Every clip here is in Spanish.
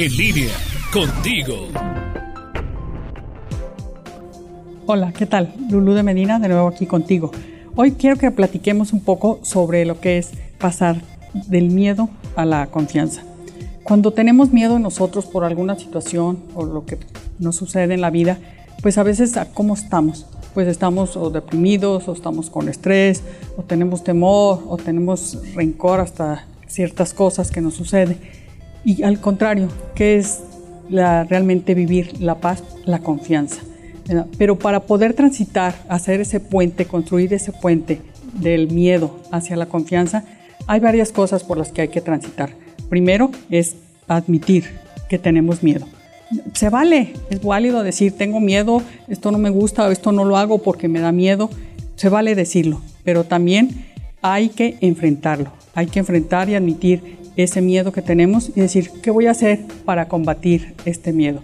En línea, contigo. Hola, ¿qué tal? Lulú de Medina, de nuevo aquí contigo. Hoy quiero que platiquemos un poco sobre lo que es pasar del miedo a la confianza. Cuando tenemos miedo nosotros por alguna situación o lo que nos sucede en la vida, pues a veces cómo estamos. Pues estamos o deprimidos, o estamos con estrés, o tenemos temor, o tenemos rencor hasta ciertas cosas que nos suceden. Y al contrario, ¿qué es la, realmente vivir la paz? La confianza. Pero para poder transitar, hacer ese puente, construir ese puente del miedo hacia la confianza, hay varias cosas por las que hay que transitar. Primero es admitir que tenemos miedo. Se vale, es válido decir, tengo miedo, esto no me gusta, esto no lo hago porque me da miedo. Se vale decirlo, pero también hay que enfrentarlo. Hay que enfrentar y admitir ese miedo que tenemos y decir, ¿qué voy a hacer para combatir este miedo?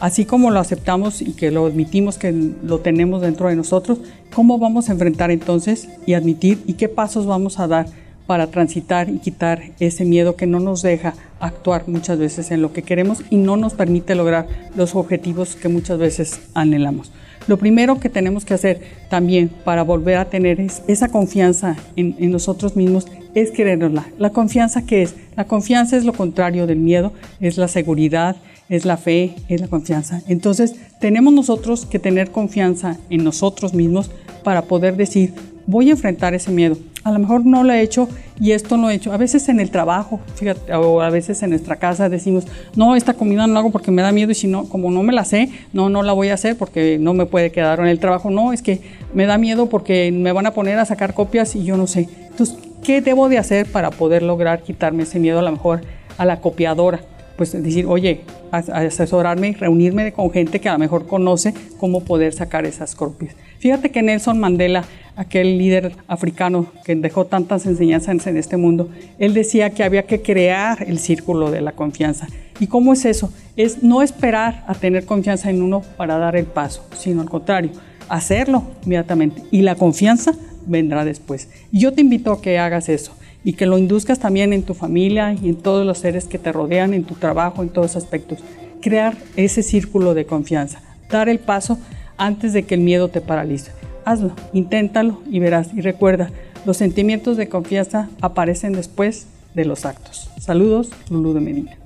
Así como lo aceptamos y que lo admitimos que lo tenemos dentro de nosotros, ¿cómo vamos a enfrentar entonces y admitir y qué pasos vamos a dar para transitar y quitar ese miedo que no nos deja actuar muchas veces en lo que queremos y no nos permite lograr los objetivos que muchas veces anhelamos. Lo primero que tenemos que hacer también para volver a tener esa confianza en, en nosotros mismos es querernosla. ¿La confianza qué es? La confianza es lo contrario del miedo, es la seguridad, es la fe, es la confianza. Entonces tenemos nosotros que tener confianza en nosotros mismos para poder decir, voy a enfrentar ese miedo. A lo mejor no lo he hecho y esto no he hecho. A veces en el trabajo, fíjate, o a veces en nuestra casa decimos, no, esta comida no la hago porque me da miedo y si no, como no me la sé, no, no la voy a hacer porque no me puede quedar en el trabajo. No, es que me da miedo porque me van a poner a sacar copias y yo no sé. Entonces, ¿qué debo de hacer para poder lograr quitarme ese miedo a lo mejor a la copiadora? Pues decir, oye, asesorarme, reunirme con gente que a lo mejor conoce cómo poder sacar esas copias. Fíjate que Nelson Mandela aquel líder africano que dejó tantas enseñanzas en este mundo, él decía que había que crear el círculo de la confianza. ¿Y cómo es eso? Es no esperar a tener confianza en uno para dar el paso, sino al contrario, hacerlo inmediatamente. Y la confianza vendrá después. Y yo te invito a que hagas eso y que lo induzcas también en tu familia y en todos los seres que te rodean, en tu trabajo, en todos aspectos. Crear ese círculo de confianza, dar el paso antes de que el miedo te paralice hazlo, inténtalo y verás. Y recuerda, los sentimientos de confianza aparecen después de los actos. Saludos, Lulú de Medina.